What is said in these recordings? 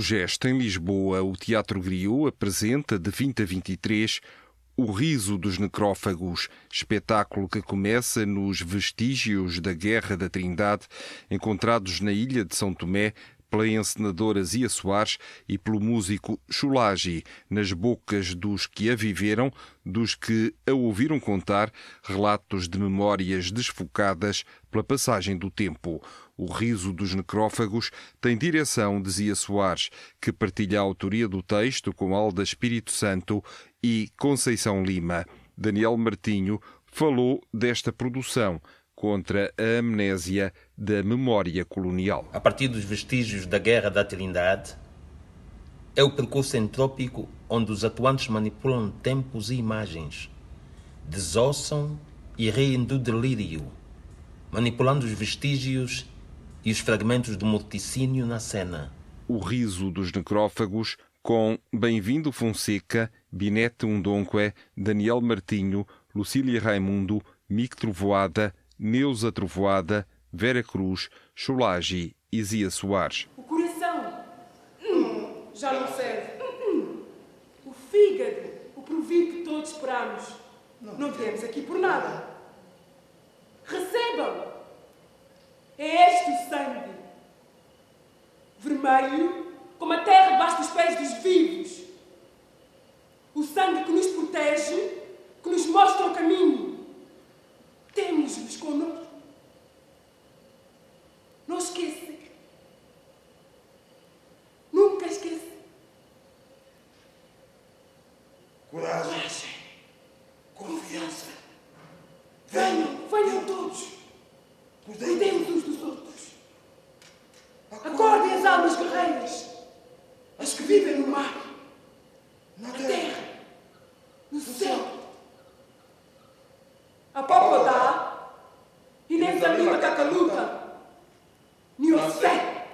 Na Culturgest, em Lisboa, o Teatro Griot apresenta, de 20 a 23, O Riso dos Necrófagos, espetáculo que começa nos vestígios da Guerra da Trindade, encontrados na ilha de São Tomé pela encenadora Zia Soares e pelo músico Chulagi, nas bocas dos que a viveram, dos que a ouviram contar, relatos de memórias desfocadas pela passagem do tempo. O riso dos necrófagos tem direção de Zia Soares, que partilha a autoria do texto com Alda Espírito Santo e Conceição Lima. Daniel Martinho falou desta produção contra a amnésia da memória colonial. A partir dos vestígios da Guerra da Trindade, é o percurso entrópico onde os atuantes manipulam tempos e imagens, desossam e riem do delírio, manipulando os vestígios e os fragmentos do morticínio na cena. O riso dos necrófagos com Bem-vindo Fonseca, Binete Undonque, Daniel Martinho, Lucília Raimundo, Mick Trovoada, Neuza Trovoada, Vera Cruz, Chulagi e Zia Soares. O coração hum, já não serve. Hum, o fígado, o provir que todos esperamos. Não, não viemos aqui por nada. Recebam! É este sangue. Vermelho, como a terra debaixo dos pés dos vivos. O sangue que nos protege, que nos mostra o caminho. Temos-nos connosco. Não esqueça. Nunca esqueça. Coragem. Confiança. Venham, venham todos. Cuidemos uns dos outros. Acordem as almas guerreiras. As que vivem no mar, na terra, no céu. A Popodá e Zamima Cacaluca, ni Ossé,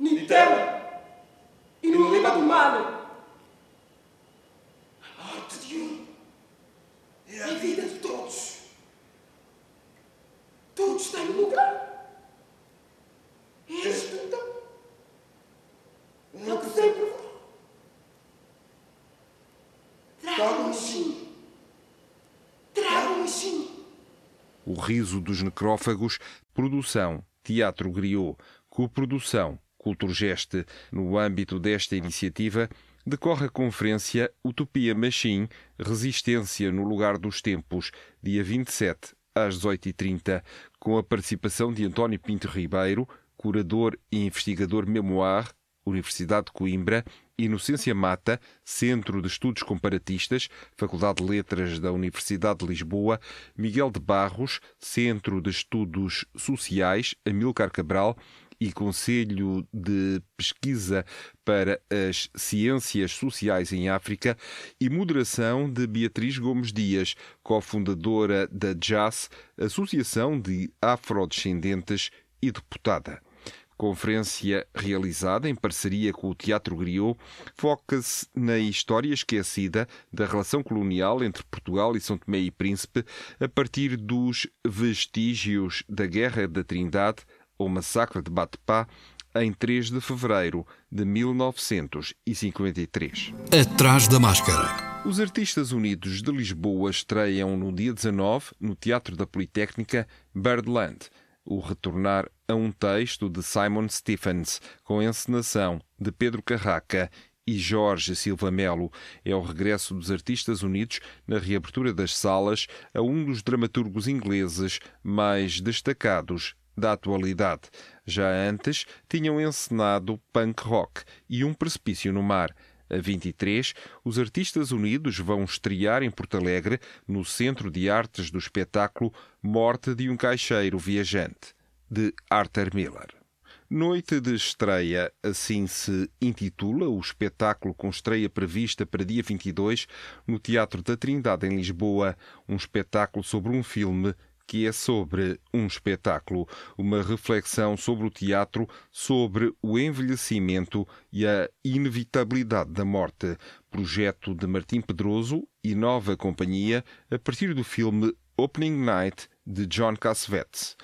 ni Tela e no Lima do Mar. A morte de um é a vida de todos. Todos têm um lugar. Este então é o que sempre vou. Traga um machinho. Traga um machinho. O riso dos necrófagos, produção Teatro Griot, coprodução Culturgeste. No âmbito desta iniciativa, decorre a conferência Utopia Machine, Resistência no Lugar dos Tempos, dia 27 às 18h30, com a participação de António Pinto Ribeiro, curador e investigador Memoir, Universidade de Coimbra, Inocência Mata, Centro de Estudos Comparatistas, Faculdade de Letras da Universidade de Lisboa, Miguel de Barros, Centro de Estudos Sociais, Amilcar Cabral e Conselho de Pesquisa para as Ciências Sociais em África e moderação de Beatriz Gomes Dias, cofundadora da JAS, Associação de Afrodescendentes e deputada conferência realizada em parceria com o Teatro Griot foca-se na história esquecida da relação colonial entre Portugal e São Tomé e Príncipe a partir dos vestígios da Guerra da Trindade ou Massacre de Batepá em 3 de fevereiro de 1953. Atrás da máscara. Os Artistas Unidos de Lisboa estreiam no dia 19, no Teatro da Politécnica, Birdland, o retornar a um texto de Simon Stephens, com encenação de Pedro Carraca e Jorge Silva Melo. É o regresso dos Artistas Unidos na reabertura das salas a um dos dramaturgos ingleses mais destacados da atualidade. Já antes tinham encenado punk rock e um precipício no mar. a 23, os Artistas Unidos vão estrear em Porto Alegre, no Centro de Artes do Espetáculo Morte de um Caixeiro Viajante, de Arthur Miller. Noite de estreia, assim se intitula o espetáculo com estreia prevista para dia 22 no Teatro da Trindade, em Lisboa, um espetáculo sobre um filme que é sobre um espetáculo, uma reflexão sobre o teatro, sobre o envelhecimento e a inevitabilidade da morte. Projeto de Martim Pedroso e nova companhia a partir do filme Opening Night de John Cassavetes.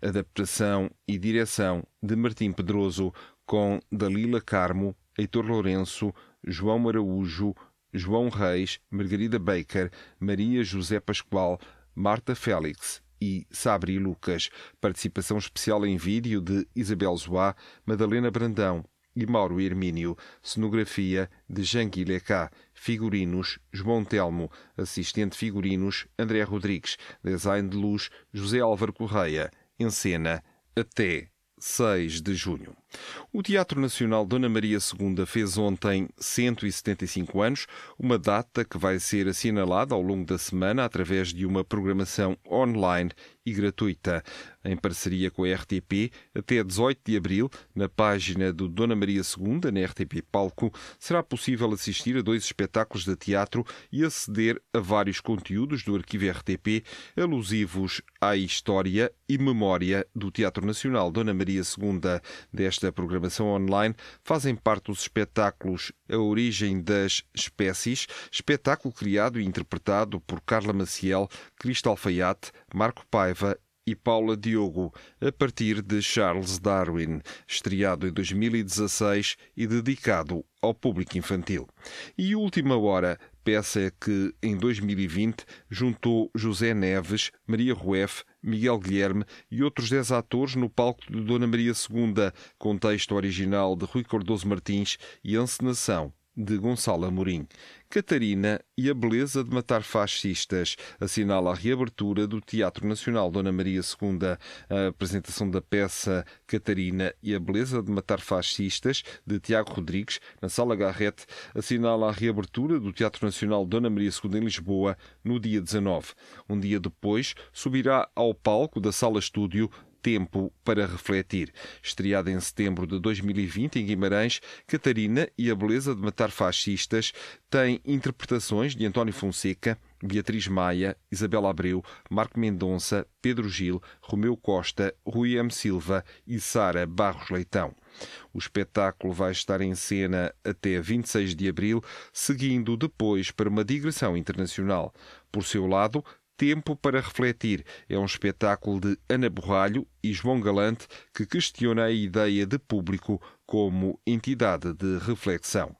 Adaptação e direção de Martim Pedroso com Dalila Carmo, Heitor Lourenço, João Araújo, João Reis, Margarida Baker, Maria José Pascoal, Marta Félix e Sabri Lucas. Participação especial em vídeo de Isabel Zoá, Madalena Brandão e Mauro Hermínio. Cenografia de Jean Guilhercat. Figurinos João Telmo. Assistente figurinos André Rodrigues. Design de luz José Álvaro Correia. Em cena até 6 de junho. O Teatro Nacional Dona Maria II fez ontem 175 anos, uma data que vai ser assinalada ao longo da semana através de uma programação online e gratuita. Em parceria com a RTP, até 18 de abril, na página do Dona Maria II, na RTP Palco, será possível assistir a dois espetáculos de teatro e aceder a vários conteúdos do arquivo RTP alusivos à história e memória do Teatro Nacional Dona Maria II. Desta programação online fazem parte os espetáculos A Origem das Espécies, espetáculo criado e interpretado por Carla Maciel, Cristal Alfaiate, Marco Paiva e Paula Diogo, a partir de Charles Darwin, estreado em 2016 e dedicado ao público infantil. E Última Hora, peça que, em 2020, juntou José Neves, Maria Rueff, Miguel Guilherme e outros dez atores no palco de Dona Maria II, com texto original de Rui Cardoso Martins e encenação de Gonçalo Amorim. Catarina e a beleza de matar fascistas assinala a reabertura do Teatro Nacional Dona Maria II. A apresentação da peça Catarina e a beleza de matar fascistas de Tiago Rodrigues na Sala Garrete assinala a reabertura do Teatro Nacional Dona Maria II em Lisboa no dia 19. Um dia depois subirá ao palco da Sala Estúdio Tempo para Refletir. Estreada em setembro de 2020 em Guimarães, Catarina e a Beleza de Matar Fascistas tem interpretações de António Fonseca, Beatriz Maia, Isabela Abreu, Marco Mendonça, Pedro Gil, Romeu Costa, Rui M. Silva e Sara Barros Leitão. O espetáculo vai estar em cena até 26 de abril, seguindo depois para uma digressão internacional. Por seu lado, Tempo para Refletir é um espetáculo de Ana Borralho e João Galante que questiona a ideia de público como entidade de reflexão.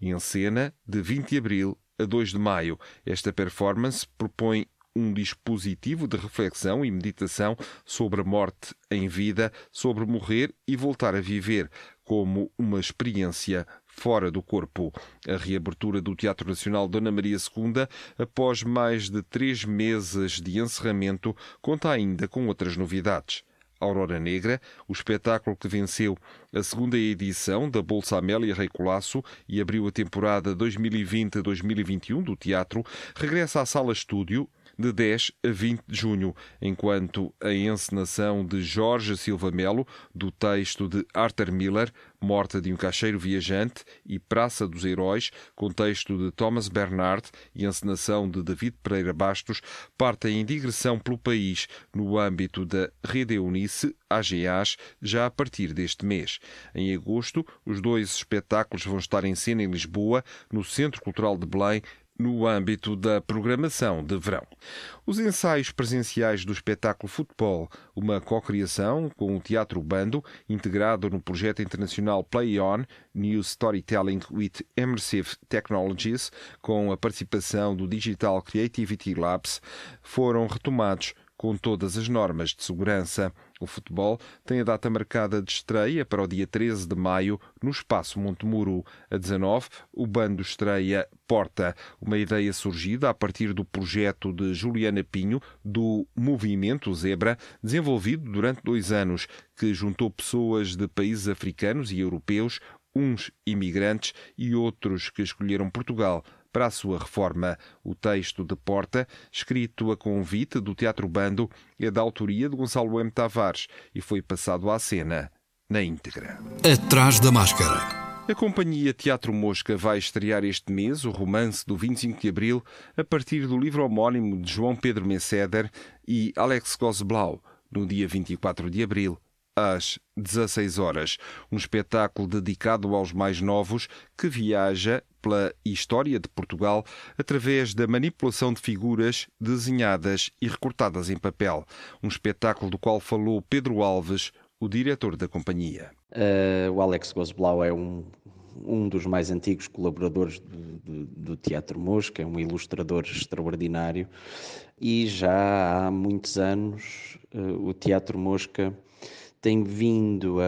Em cena, de 20 de abril a 2 de maio, esta performance propõe um dispositivo de reflexão e meditação sobre a morte em vida, sobre morrer e voltar a viver, como uma experiência fora do corpo. A reabertura do Teatro Nacional Dona Maria II, após mais de três meses de encerramento, conta ainda com outras novidades. Aurora Negra, o espetáculo que venceu a segunda edição da Bolsa Amélia Rei Colasso e abriu a temporada 2020-2021 do teatro, regressa à sala estúdio de 10 a 20 de junho, enquanto a encenação de Jorge Silva Melo, do texto de Arthur Miller, Morta de um Caixeiro Viajante e Praça dos Heróis, com texto de Thomas Bernard e encenação de David Pereira Bastos, partem em digressão pelo país no âmbito da Rede Eunice, AGAs, já a partir deste mês. Em agosto, os dois espetáculos vão estar em cena em Lisboa, no Centro Cultural de Belém, no âmbito da programação de verão. Os ensaios presenciais do espetáculo Futebol, uma cocriação com o Teatro Bando, integrado no projeto internacional Play On, New Storytelling with Immersive Technologies, com a participação do Digital Creativity Labs, foram retomados com todas as normas de segurança. O futebol tem a data marcada de estreia para o dia 13 de maio no Espaço Montemuro. A 19, o bando estreia Porta, uma ideia surgida a partir do projeto de Juliana Pinho do Movimento Zebra, desenvolvido durante dois anos, que juntou pessoas de países africanos e europeus uns imigrantes e outros que escolheram Portugal para a sua reforma. O texto de Porta, escrito a convite do Teatro Bando, é da autoria de Gonçalo M. Tavares e foi passado à cena na íntegra. Atrás da máscara. A companhia Teatro Mosca vai estrear este mês o romance do 25 de Abril a partir do livro homónimo de João Pedro Messeder e Alex Gosblau, no dia 24 de Abril, às 16 horas. Um espetáculo dedicado aos mais novos que viaja pela história de Portugal através da manipulação de figuras desenhadas e recortadas em papel. Um espetáculo do qual falou Pedro Alves, o diretor da companhia. Uh, o Alex Gosblau é um, um dos mais antigos colaboradores do, do, do, Teatro Mosca, é um ilustrador extraordinário e já há muitos anos uh, o Teatro Mosca tem vindo a,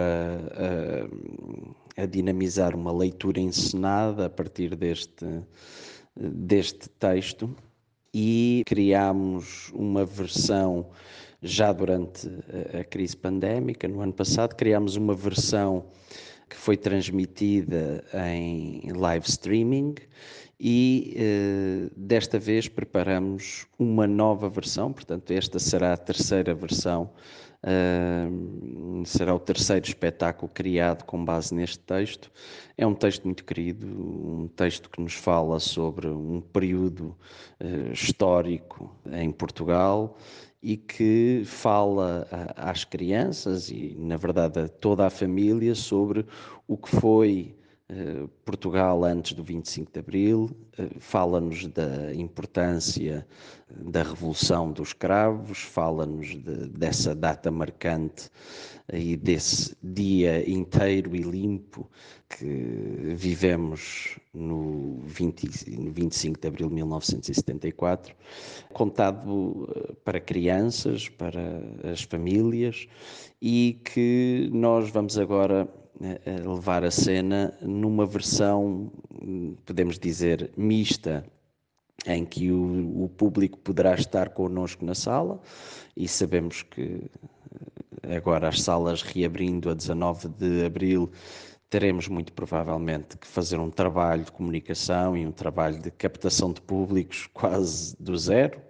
a, a, dinamizar uma leitura encenada a partir deste, deste texto e criámos uma versão já durante a crise pandémica, no ano passado, criámos uma versão que foi transmitida em live streaming e eh, desta vez preparamos uma nova versão, portanto, esta será a terceira versão, uh, será o terceiro espetáculo criado com base neste texto. É um texto muito querido, um texto que nos fala sobre um período uh, histórico em Portugal e que fala às crianças e, na verdade, a toda a família sobre o que foi eh, Portugal antes do 25 de Abril, eh, fala-nos da importância da Revolução dos Cravos, fala-nos de, dessa data marcante e desse dia inteiro e limpo que vivemos no, 20, no 25 de Abril de 1974, contado eh, para crianças, para as famílias e que nós vamos agora a levar a cena numa versão, podemos dizer, mista, em que o, o público poderá estar connosco na sala e sabemos que eh, agora as salas reabrindo a 19 de abril teremos muito provavelmente que fazer um trabalho de comunicação e um trabalho de captação de públicos quase do zero,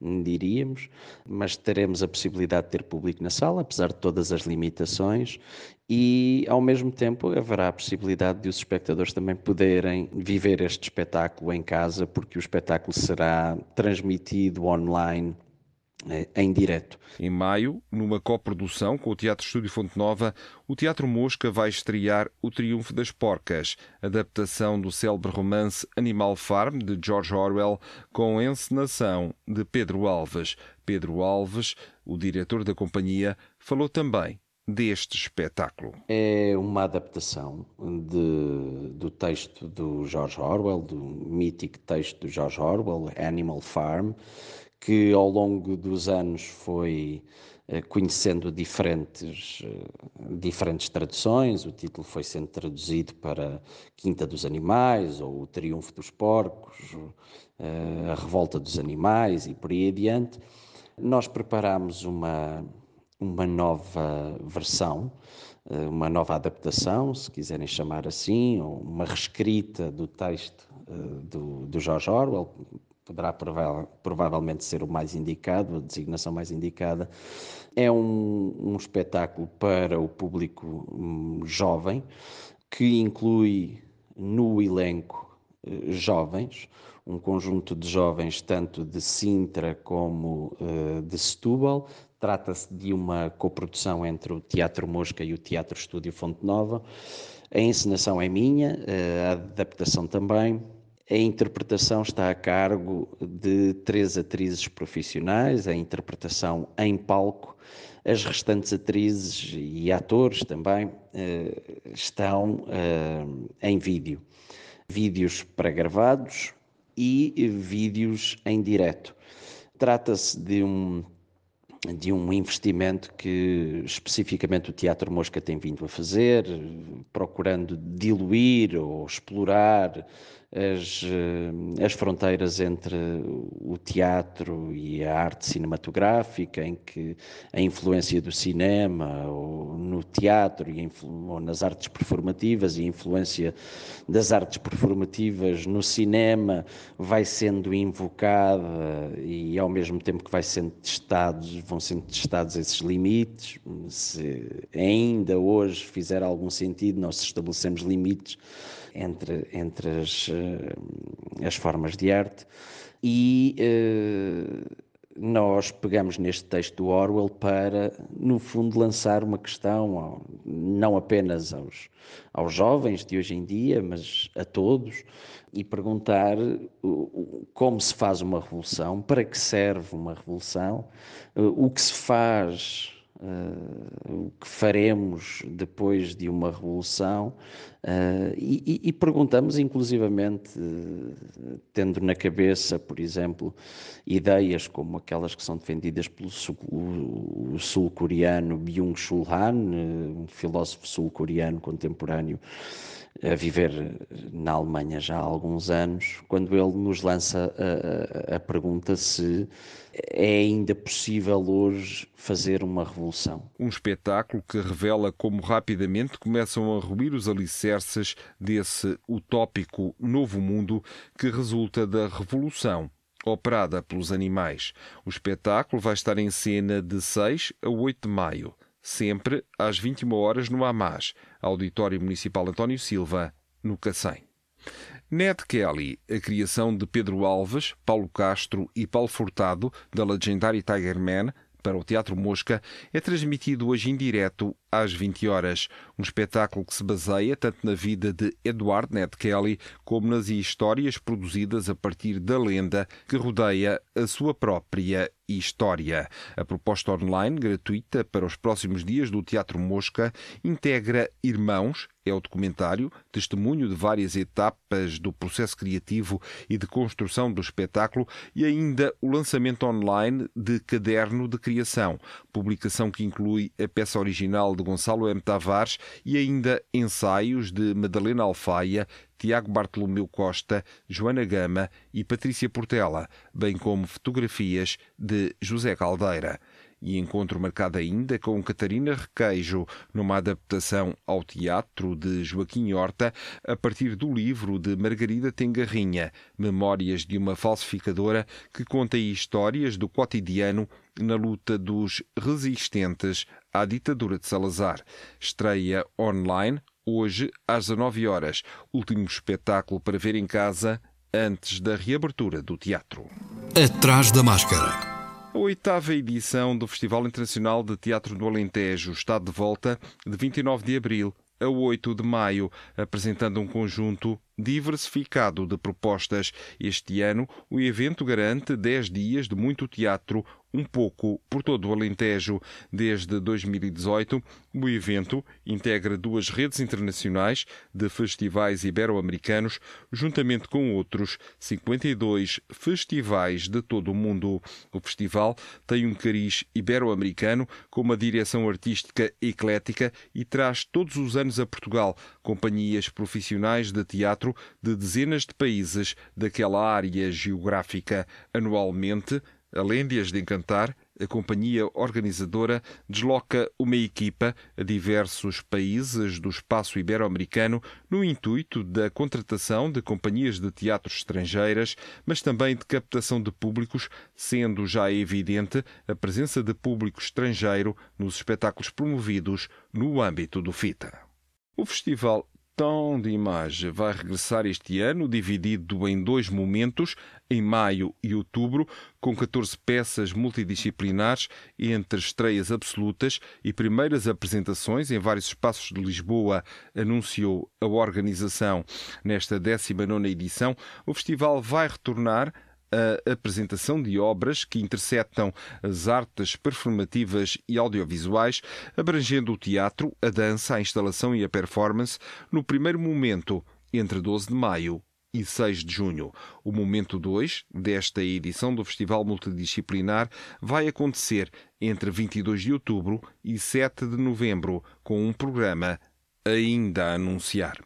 diríamos, mas teremos a possibilidade de ter público na sala, apesar de todas as limitações, e ao mesmo tempo haverá a possibilidade de os espectadores também poderem viver este espetáculo em casa, porque o espetáculo será transmitido online em direto. Em maio, numa coprodução com o Teatro Estúdio Fonte Nova, o Teatro Mosca vai estrear O Triunfo das Porcas, adaptação do célebre romance Animal Farm de George Orwell, com encenação de Pedro Alves. Pedro Alves, o diretor da companhia, falou também deste espetáculo? É uma adaptação de, do texto do George Orwell, do mítico texto do George Orwell, Animal Farm, que ao longo dos anos foi eh, conhecendo diferentes, eh, diferentes traduções. O título foi sendo traduzido para Quinta dos Animais, ou O Triunfo dos Porcos, eh, A Revolta dos Animais e por aí adiante. Nós preparámos uma, uma nova versão, uma nova adaptação, se quiserem chamar assim, ou uma reescrita do texto do, do George Orwell, poderá provavelmente ser o mais indicado, a designação mais indicada. É um, um espetáculo para o público um, jovem, que inclui no elenco eh, jovens, um conjunto de jovens tanto de Sintra como uh, de Setúbal, Trata-se de uma coprodução entre o Teatro Mosca e o Teatro Estúdio Fonte Nova. A encenação é minha, a adaptação também. A interpretação está a cargo de três atrizes profissionais, a interpretação em palco. As restantes atrizes e atores também eh, estão eh, em vídeo. Vídeos pré-gravados e vídeos em direto. Trata-se de um de um investimento que especificamente o Teatro Mosca tem vindo a fazer, procurando diluir ou explorar as, eh, as fronteiras entre o teatro e a arte cinematográfica, em que a influência do cinema ou no teatro e ou nas artes performativas e a influência das artes performativas no cinema vai sendo invocada e ao mesmo tempo que vai sendo testados, vão sendo testados esses limites. Se ainda hoje fizer algum sentido nós estabelecemos limites entre, entre as, eh, as formas de arte. E uh, nós pegamos neste texto do Orwell para, no fundo, lançar uma questão, não apenas aos, aos jovens de hoje em dia, mas a todos, e perguntar como se faz uma revolução, para que serve uma revolução, eh, o que se faz Uh, o que faremos depois de uma revolução uh, e, e, perguntamos inclusivamente uh, tendo na cabeça por exemplo ideias como aquelas que são defendidas pelo sul-coreano Byung-Chul Han um filósofo sul-coreano contemporâneo a viver na Alemanha já há alguns anos, quando ele nos lança a, a, a, pergunta se é ainda possível hoje fazer uma revolução. Um espetáculo que revela como rapidamente começam a ruir os alicerces desse utópico novo mundo que resulta da revolução operada pelos animais. O espetáculo vai estar em cena de 6 a 8 de maio sempre às 21 horas no AMAS, Auditório Municipal António Silva, no Cacém. Ned Kelly, a criação de Pedro Alves, Paulo Castro e Paulo Furtado, da Legendary Tiger Man, para o Teatro Mosca, é transmitido hoje em direto às 20 horas. Um espetáculo que se baseia tanto na vida de Edward Ned Kelly como nas histórias produzidas a partir da lenda que rodeia a sua própria história. A proposta online, gratuita para os próximos dias do Teatro Mosca, integra Irmãos, é o documentário, testemunho de várias etapas do processo criativo e de construção do espetáculo, e ainda o lançamento online de Caderno de Criação, publicação que inclui a peça original de Gonçalo M. Tavares e ainda ensaios de Madalena Alfaia, Tiago Bartolomeu Costa, Joana Gama e Patrícia Portela, bem como fotografias de José Caldeira. E encontro marcado ainda com Catarina Requeijo, numa adaptação ao teatro de Joaquim Horta, a partir do livro de Margarida Tengarrinha, Memórias de uma Falsificadora, que conta histórias do cotidiano na luta dos resistentes à ditadura de Salazar. Estreia online hoje às 19 horas. Último espetáculo para ver em casa antes da reabertura do teatro. Atrás da máscara. A oitava edição do Festival Internacional de Teatro do Alentejo está de volta de 29 de abril a 8 de maio, apresentando um conjunto diversificado de propostas. Este ano, o evento garante 10 dias de muito teatro, um pouco por todo o Alentejo. Desde 2018, o evento integra duas redes internacionais de festivais ibero-americanos, juntamente com outros 52 festivais de todo o mundo. O festival tem um cariz ibero-americano com uma direção artística eclética e traz todos os anos a Portugal companhias profissionais de teatro de dezenas de países daquela área geográfica. Anualmente, Além de as de encantar, a companhia organizadora desloca uma equipa a diversos países do espaço ibero-americano no intuito da contratação de companhias de teatro estrangeiras, mas também de captação de públicos, sendo já evidente a presença de público estrangeiro nos espetáculos promovidos no âmbito do FITA. O festival Tom de Imagem vai regressar este ano, dividido em dois momentos, em maio e outubro, com 14 peças multidisciplinares entre estreias absolutas e primeiras apresentações em vários espaços de Lisboa, anunciou a organização. Nesta 19 edição, o festival vai retornar a apresentação de obras que interceptam as artes performativas e audiovisuais, abrangendo o teatro, a dança, a instalação e a performance, no primeiro momento, entre 12 de maio e 6 de junho. O momento 2 desta edição do Festival Multidisciplinar vai acontecer entre 22 de outubro e 7 de novembro, com um programa ainda a anunciar.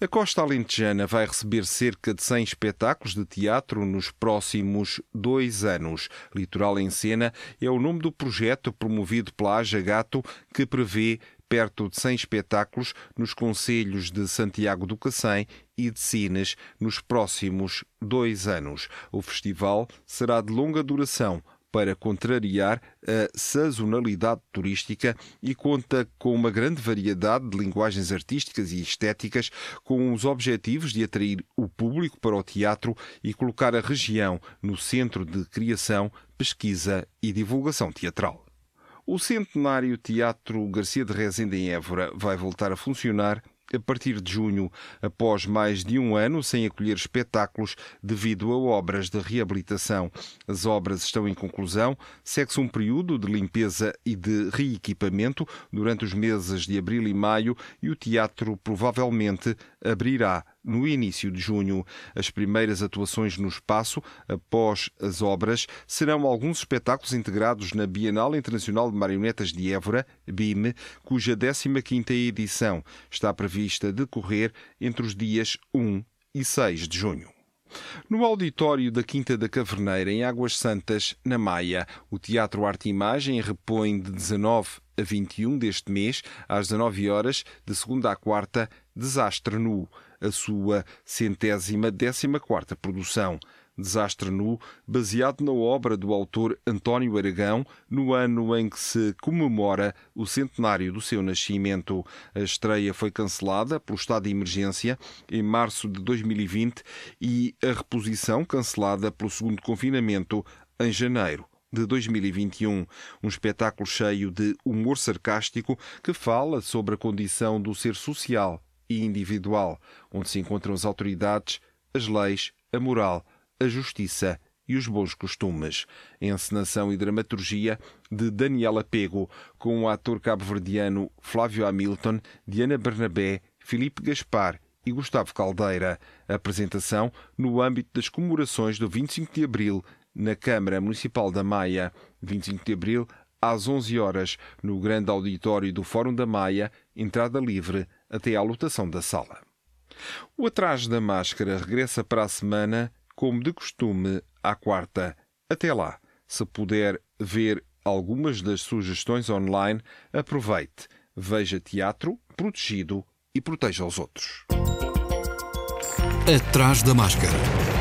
A Costa Alentejana vai receber cerca de 100 espetáculos de teatro nos próximos dois anos. Litoral em Cena é o nome do projeto promovido pela Aja Gato que prevê perto de 100 espetáculos nos concelhos de Santiago do Cacém e de Sines nos próximos dois anos. O festival será de longa duração, para contrariar a sazonalidade turística e conta com uma grande variedade de linguagens artísticas e estéticas, com os objetivos de atrair o público para o teatro e colocar a região no centro de criação, pesquisa e divulgação teatral. O centenário Teatro Garcia de Rezende em Évora vai voltar a funcionar a partir de junho, após mais de um ano sem acolher espetáculos devido a obras de reabilitação. As obras estão em conclusão, segue-se um período de limpeza e de reequipamento durante os meses de abril e maio e o teatro provavelmente abrirá no início de junho. As primeiras atuações no espaço, após as obras, serão alguns espetáculos integrados na Bienal Internacional de Marionetas de Évora, BIM, cuja 15ª edição está prevista decorrer entre os dias 1 e 6 de junho. No auditório da Quinta da Caverneira, em Águas Santas, na Maia, o Teatro Arte e Imagem repõe de 19 a 21 deste mês, às 19 horas, de segunda a quarta, Desastre Nu, a sua centésima décima quarta produção. Desastre Nu, baseado na obra do autor António Aragão, no ano em que se comemora o centenário do seu nascimento. A estreia foi cancelada pelo estado de emergência em março de 2020 e a reposição cancelada pelo segundo confinamento em janeiro de 2021. Um espetáculo cheio de humor sarcástico que fala sobre a condição do ser social e individual, onde se encontram as autoridades, as leis, a moral, a justiça e os bons costumes. Encenação e dramaturgia de Daniela Pego, com o ator cabo-verdiano Flávio Hamilton, Diana Bernabé, Felipe Gaspar e Gustavo Caldeira. Apresentação no âmbito das comemorações do 25 de Abril na Câmara Municipal da Maia, 25 de abril, às 11 horas, no grande auditório do Fórum da Maia, entrada livre até à lotação da sala. O Atrás da Máscara regressa para a semana, como de costume, à quarta. Até lá, se puder ver algumas das sugestões online, aproveite, veja teatro, protegido e proteja os outros. Atrás da Máscara